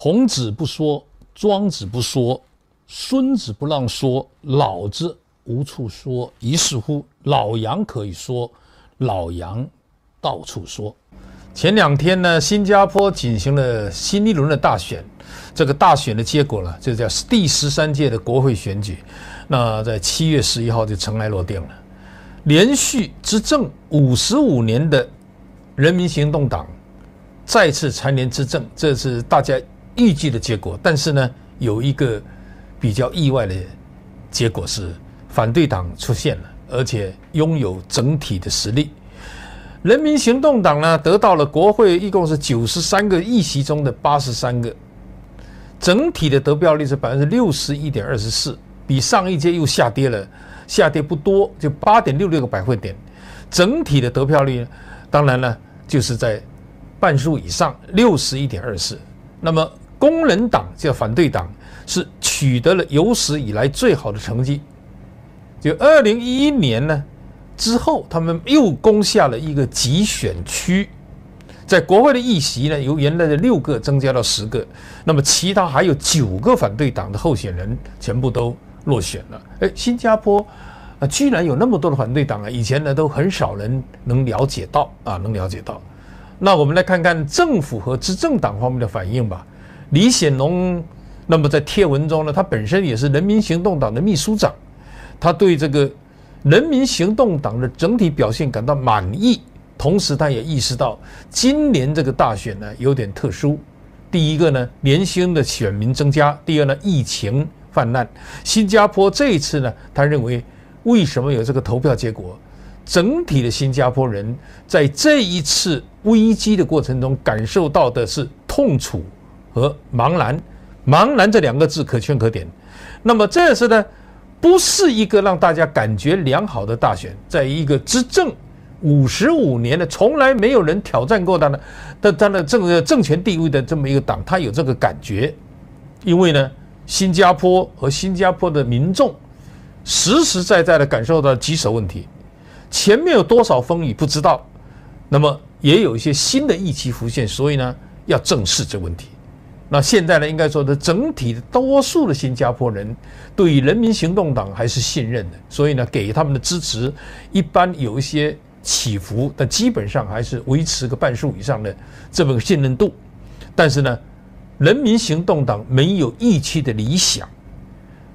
孔子不说，庄子不说，孙子不让说，老子无处说。于是乎，老杨可以说，老杨到处说。前两天呢，新加坡进行了新一轮的大选，这个大选的结果呢，就叫第十三届的国会选举。那在七月十一号就尘埃落定了，连续执政五十五年的人民行动党再次蝉联执政，这是大家预计的结果。但是呢，有一个比较意外的结果是，反对党出现了，而且拥有整体的实力。人民行动党呢，得到了国会一共是九十三个议席中的八十三个，整体的得票率是百分之六十一点二十四。比上一届又下跌了，下跌不多，就八点六六个百分点。整体的得票率，当然呢，就是在半数以上，六十一点二四。那么工人党叫反对党，是取得了有史以来最好的成绩。就二零一一年呢之后，他们又攻下了一个集选区，在国会的议席呢，由原来的六个增加到十个。那么其他还有九个反对党的候选人全部都。落选了，哎，新加坡啊，居然有那么多的反对党啊！以前呢，都很少人能了解到啊，能了解到。那我们来看看政府和执政党方面的反应吧。李显龙，那么在贴文中呢，他本身也是人民行动党的秘书长，他对这个人民行动党的整体表现感到满意，同时他也意识到今年这个大选呢有点特殊。第一个呢，年轻的选民增加；第二呢，疫情。泛滥，新加坡这一次呢，他认为为什么有这个投票结果？整体的新加坡人在这一次危机的过程中感受到的是痛楚和茫然。茫然这两个字可圈可点。那么这次呢，不是一个让大家感觉良好的大选，在一个执政五十五年的，从来没有人挑战过他的，的他的政政权地位的这么一个党，他有这个感觉，因为呢。新加坡和新加坡的民众实实在在的感受到棘手问题，前面有多少风雨不知道，那么也有一些新的议题浮现，所以呢，要正视这问题。那现在呢，应该说的整体的多数的新加坡人对于人民行动党还是信任的，所以呢，给他们的支持一般有一些起伏，但基本上还是维持个半数以上的这么个信任度。但是呢，人民行动党没有预期的理想，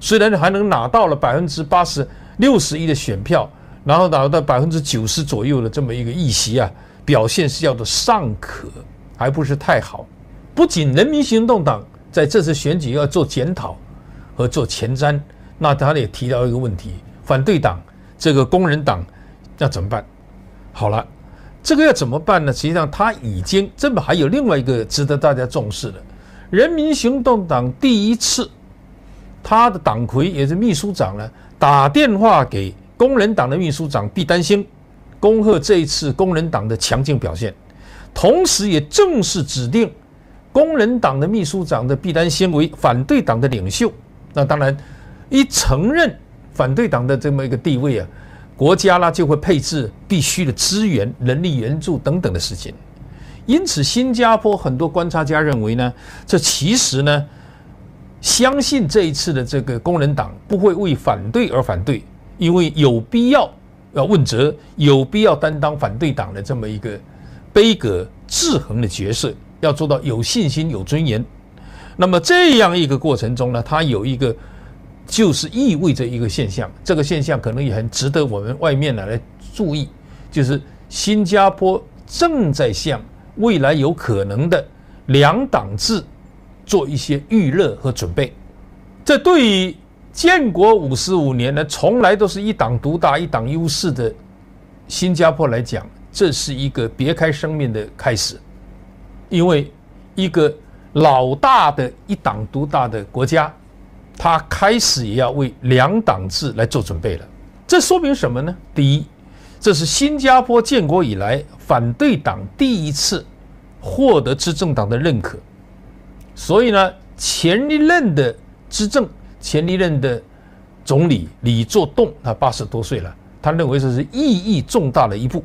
虽然还能拿到了百分之八十六十一的选票，然后拿到百分之九十左右的这么一个议席啊，表现是叫做尚可，还不是太好。不仅人民行动党在这次选举要做检讨和做前瞻，那他也提到一个问题：反对党这个工人党要怎么办？好了，这个要怎么办呢？实际上他已经这么还有另外一个值得大家重视的。人民行动党第一次，他的党魁也是秘书长呢，打电话给工人党的秘书长毕丹星，恭贺这一次工人党的强劲表现，同时也正式指定工人党的秘书长的毕丹先为反对党的领袖。那当然，一承认反对党的这么一个地位啊，国家呢就会配置必须的资源、人力援助等等的事情。因此，新加坡很多观察家认为呢，这其实呢，相信这一次的这个工人党不会为反对而反对，因为有必要要问责，有必要担当反对党的这么一个杯葛制衡的角色，要做到有信心、有尊严。那么这样一个过程中呢，它有一个就是意味着一个现象，这个现象可能也很值得我们外面来来注意，就是新加坡正在向。未来有可能的两党制做一些预热和准备，这对于建国五十五年呢，从来都是一党独大、一党优势的新加坡来讲，这是一个别开生面的开始。因为一个老大的一党独大的国家，他开始也要为两党制来做准备了。这说明什么呢？第一，这是新加坡建国以来。反对党第一次获得执政党的认可，所以呢，前一任的执政，前一任的总理李作栋，他八十多岁了，他认为这是意义重大的一步。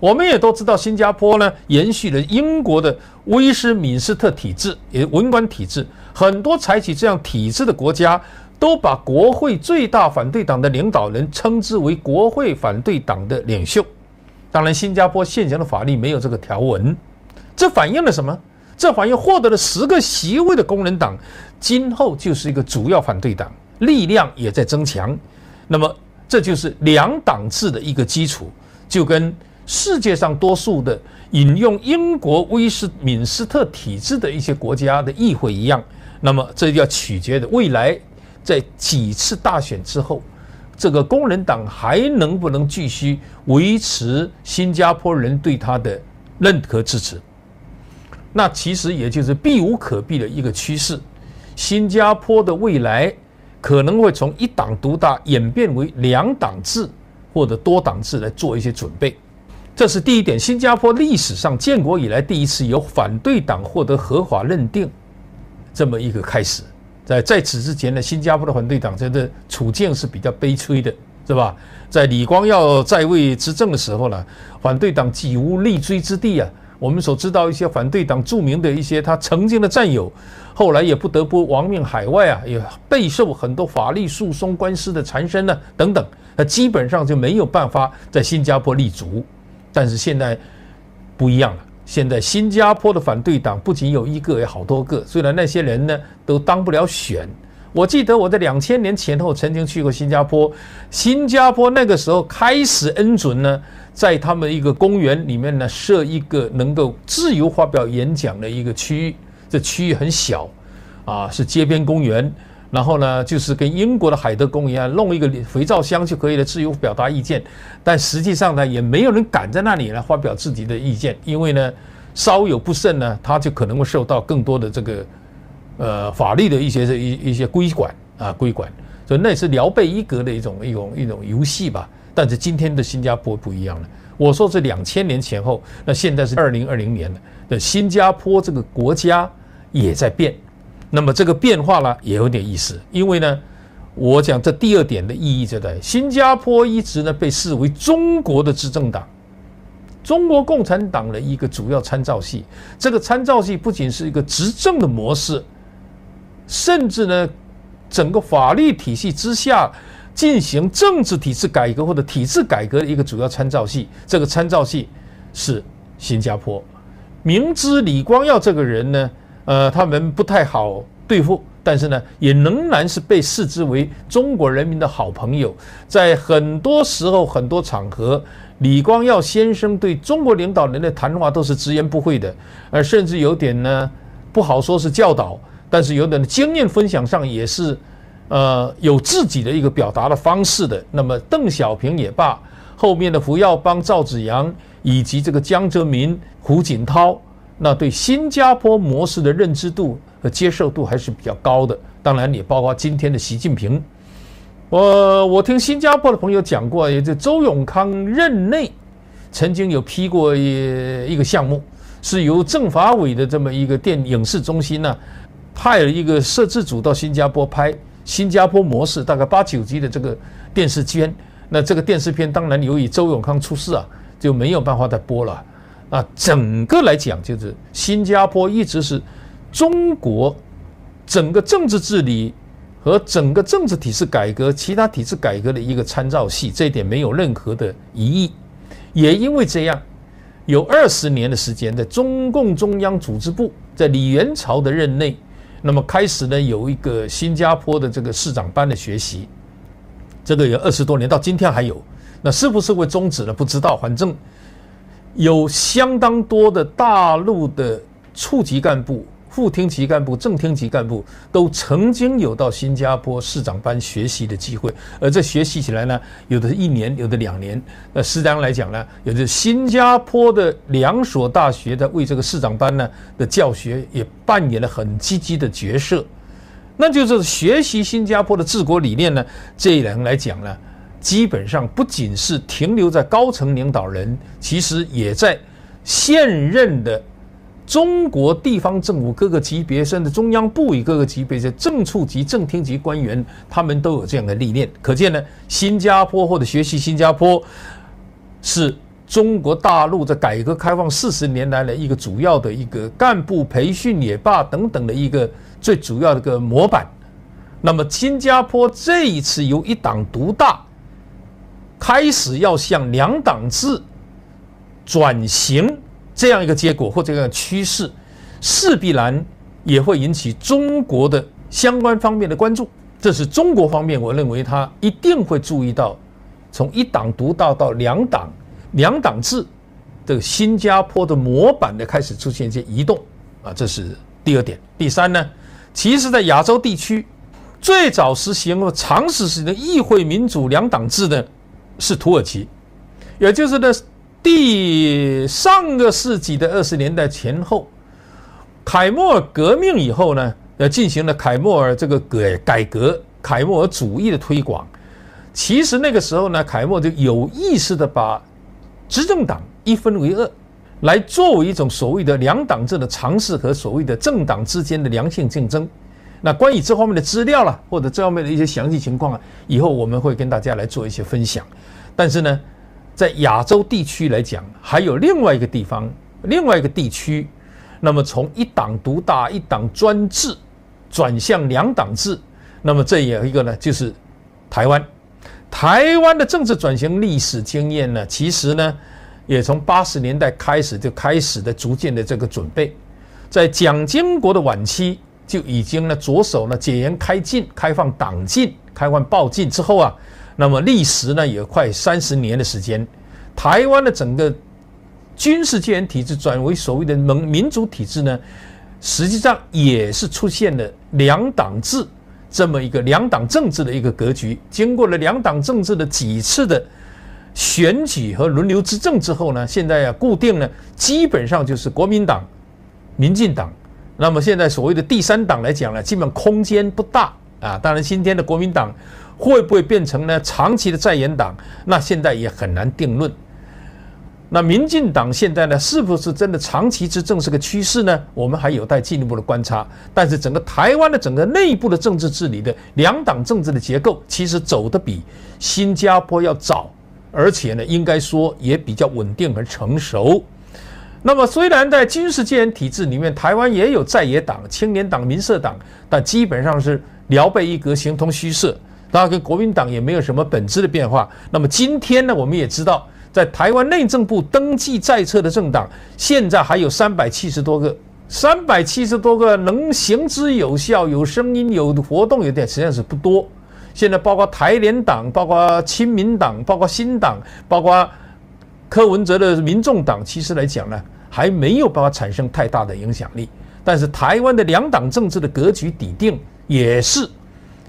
我们也都知道，新加坡呢延续了英国的威斯敏斯特体制，也文官体制。很多采取这样体制的国家，都把国会最大反对党的领导人称之为国会反对党的领袖。当然，新加坡现行的法律没有这个条文，这反映了什么？这反映获得了十个席位的工人党，今后就是一个主要反对党，力量也在增强。那么，这就是两党制的一个基础，就跟世界上多数的引用英国威斯敏斯特体制的一些国家的议会一样。那么，这要取决的未来在几次大选之后，这个工人党还能不能继续维持新加坡人对他的认可支持？那其实也就是避无可避的一个趋势，新加坡的未来可能会从一党独大演变为两党制或者多党制来做一些准备。这是第一点，新加坡历史上建国以来第一次由反对党获得合法认定，这么一个开始。在在此之前呢，新加坡的反对党真的处境是比较悲催的，是吧？在李光耀在位执政的时候呢，反对党几无立锥之地啊。我们所知道一些反对党著名的一些他曾经的战友，后来也不得不亡命海外啊，也备受很多法律诉讼官司的缠身呢，等等，那基本上就没有办法在新加坡立足。但是现在不一样了，现在新加坡的反对党不仅有一个，有好多个。虽然那些人呢都当不了选，我记得我在两千年前后曾经去过新加坡，新加坡那个时候开始恩准呢。在他们一个公园里面呢，设一个能够自由发表演讲的一个区域。这区域很小，啊，是街边公园。然后呢，就是跟英国的海德公一样，弄一个肥皂箱就可以了，自由表达意见。但实际上呢，也没有人敢在那里来发表自己的意见，因为呢，稍有不慎呢，他就可能会受到更多的这个呃法律的一些一一些规管啊规管。所以那是聊备一格的一种一种一种游戏吧。但是今天的新加坡不一样了。我说是两千年前后，那现在是二零二零年了。的新加坡这个国家也在变。那么这个变化呢，也有点意思。因为呢，我讲这第二点的意义就在新加坡一直呢被视为中国的执政党，中国共产党的一个主要参照系。这个参照系不仅是一个执政的模式，甚至呢，整个法律体系之下。进行政治体制改革或者体制改革的一个主要参照系，这个参照系是新加坡。明知李光耀这个人呢，呃，他们不太好对付，但是呢，也仍然是被视之为中国人民的好朋友。在很多时候、很多场合，李光耀先生对中国领导人的谈话都是直言不讳的，而甚至有点呢，不好说是教导，但是有点经验分享上也是。呃，有自己的一个表达的方式的。那么邓小平也罢，后面的胡耀邦、赵紫阳以及这个江泽民、胡锦涛，那对新加坡模式的认知度和接受度还是比较高的。当然，也包括今天的习近平。我我听新加坡的朋友讲过，也就周永康任内曾经有批过一一个项目，是由政法委的这么一个电影视中心呢，派了一个摄制组到新加坡拍。新加坡模式大概八九集的这个电视片，那这个电视片当然由于周永康出事啊，就没有办法再播了。啊，整个来讲就是新加坡一直是中国整个政治治理和整个政治体制改革、其他体制改革的一个参照系，这一点没有任何的疑义。也因为这样，有二十年的时间，在中共中央组织部在李元朝的任内。那么开始呢，有一个新加坡的这个市长班的学习，这个有二十多年，到今天还有。那是不是会终止了？不知道。反正有相当多的大陆的处级干部。副厅级干部、正厅级干部都曾经有到新加坡市长班学习的机会，而这学习起来呢，有的是一年，有的两年。那实际上来讲呢，有的新加坡的两所大学的为这个市长班呢的教学也扮演了很积极的角色。那就是学习新加坡的治国理念呢，这一人来讲呢，基本上不仅是停留在高层领导人，其实也在现任的。中国地方政府各个级别，甚至中央部委各个级别的正处级、正厅级官员，他们都有这样的历练。可见呢，新加坡或者学习新加坡是中国大陆在改革开放四十年来的一个主要的一个干部培训也罢等等的一个最主要的一个模板。那么新加坡这一次由一党独大开始要向两党制转型这样一个结果或这样趋势，势必然也会引起中国的相关方面的关注。这是中国方面，我认为他一定会注意到，从一党独大到两党。两党制的新加坡的模板的开始出现一些移动啊，这是第二点。第三呢，其实，在亚洲地区最早实行和长时实行的议会民主两党制呢，是土耳其，也就是呢，第上个世纪的二十年代前后，凯末尔革命以后呢，呃，进行了凯末尔这个改改革，凯末尔主义的推广。其实那个时候呢，凯末就有意识的把执政党一分为二，来作为一种所谓的两党制的尝试和所谓的政党之间的良性竞争。那关于这方面的资料啦，或者这方面的一些详细情况啊，以后我们会跟大家来做一些分享。但是呢，在亚洲地区来讲，还有另外一个地方，另外一个地区，那么从一党独大、一党专制转向两党制，那么这有一个呢，就是台湾。台湾的政治转型历史经验呢，其实呢，也从八十年代开始就开始的逐渐的这个准备，在蒋经国的晚期就已经呢着手呢解严开禁、开放党禁、开放报禁之后啊，那么历时呢也快三十年的时间，台湾的整个军事戒严体制转为所谓的民民主体制呢，实际上也是出现了两党制。这么一个两党政治的一个格局，经过了两党政治的几次的选举和轮流执政之后呢，现在呀固定呢，基本上就是国民党、民进党。那么现在所谓的第三党来讲呢，基本空间不大啊。当然，今天的国民党会不会变成呢长期的在野党，那现在也很难定论。那民进党现在呢，是不是真的长期执政是个趋势呢？我们还有待进一步的观察。但是整个台湾的整个内部的政治治理的两党政治的结构，其实走得比新加坡要早，而且呢，应该说也比较稳定和成熟。那么虽然在军事戒严体制里面，台湾也有在野党、青年党、民社党，但基本上是辽备一格，形同虚设。当然跟国民党也没有什么本质的变化。那么今天呢，我们也知道。在台湾内政部登记在册的政党，现在还有三百七十多个，三百七十多个能行之有效、有声音、有活动，有点实际上是不多。现在包括台联党、包括亲民党、包括新党、包括柯文哲的民众党，其实来讲呢，还没有办法产生太大的影响力。但是台湾的两党政治的格局底定也是。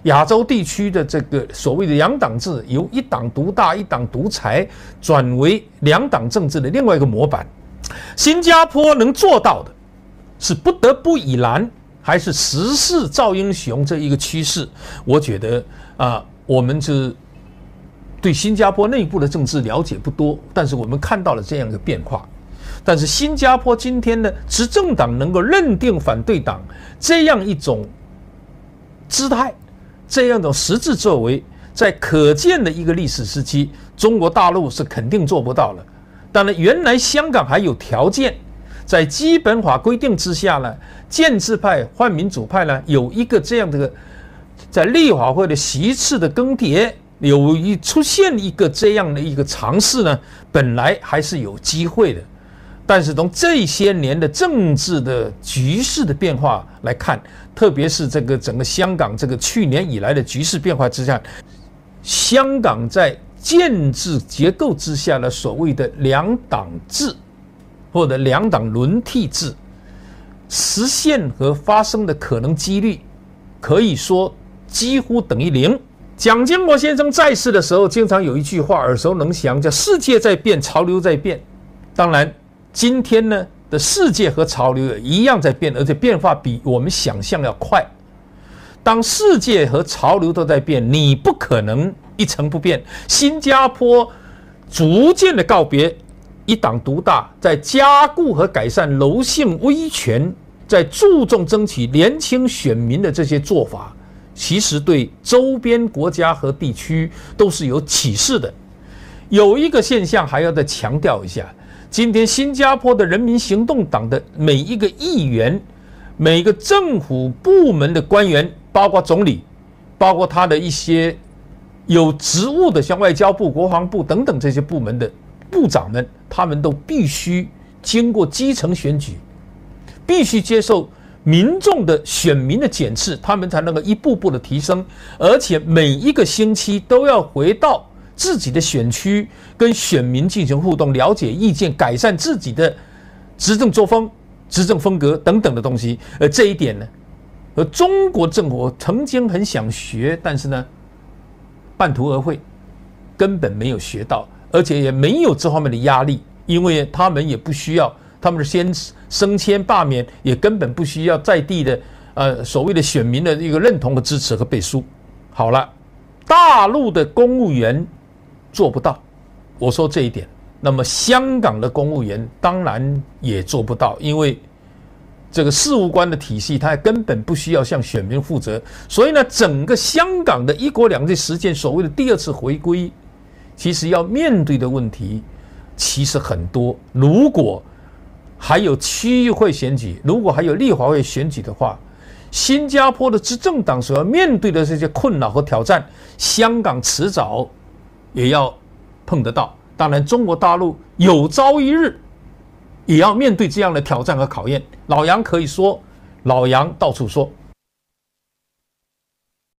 亚洲地区的这个所谓的两党制，由一党独大、一党独裁转为两党政治的另外一个模板。新加坡能做到的，是不得不以然，还是时势造英雄这一个趋势？我觉得啊，我们是对新加坡内部的政治了解不多，但是我们看到了这样一个变化。但是新加坡今天的执政党能够认定反对党这样一种姿态。这样的实质作为，在可见的一个历史时期，中国大陆是肯定做不到了。当然，原来香港还有条件，在基本法规定之下呢，建制派换民主派呢，有一个这样的，在立法会的席次的更迭，有一出现一个这样的一个尝试呢，本来还是有机会的。但是从这些年的政治的局势的变化来看，特别是这个整个香港这个去年以来的局势变化之下，香港在建制结构之下的所谓的两党制或者两党轮替制实现和发生的可能几率，可以说几乎等于零。蒋经国先生在世的时候，经常有一句话耳熟能详，叫“世界在变，潮流在变”。当然。今天呢的世界和潮流一样在变，而且变化比我们想象要快。当世界和潮流都在变，你不可能一成不变。新加坡逐渐的告别一党独大，在加固和改善柔性威权，在注重争取年轻选民的这些做法，其实对周边国家和地区都是有启示的。有一个现象还要再强调一下：今天新加坡的人民行动党的每一个议员、每个政府部门的官员，包括总理，包括他的一些有职务的，像外交部、国防部等等这些部门的部长们，他们都必须经过基层选举，必须接受民众的选民的检视，他们才能够一步步的提升，而且每一个星期都要回到。自己的选区跟选民进行互动，了解意见，改善自己的执政作风、执政风格等等的东西。而这一点呢，而中国政府曾经很想学，但是呢，半途而废，根本没有学到，而且也没有这方面的压力，因为他们也不需要，他们是先升迁罢免，也根本不需要在地的呃所谓的选民的一个认同和支持和背书。好了，大陆的公务员。做不到，我说这一点。那么香港的公务员当然也做不到，因为这个事务官的体系，他根本不需要向选民负责。所以呢，整个香港的一国两制实践，所谓的第二次回归，其实要面对的问题其实很多。如果还有区议会选举，如果还有立法会选举的话，新加坡的执政党所要面对的这些困扰和挑战，香港迟早。也要碰得到，当然中国大陆有朝一日也要面对这样的挑战和考验。老杨可以说，老杨到处说。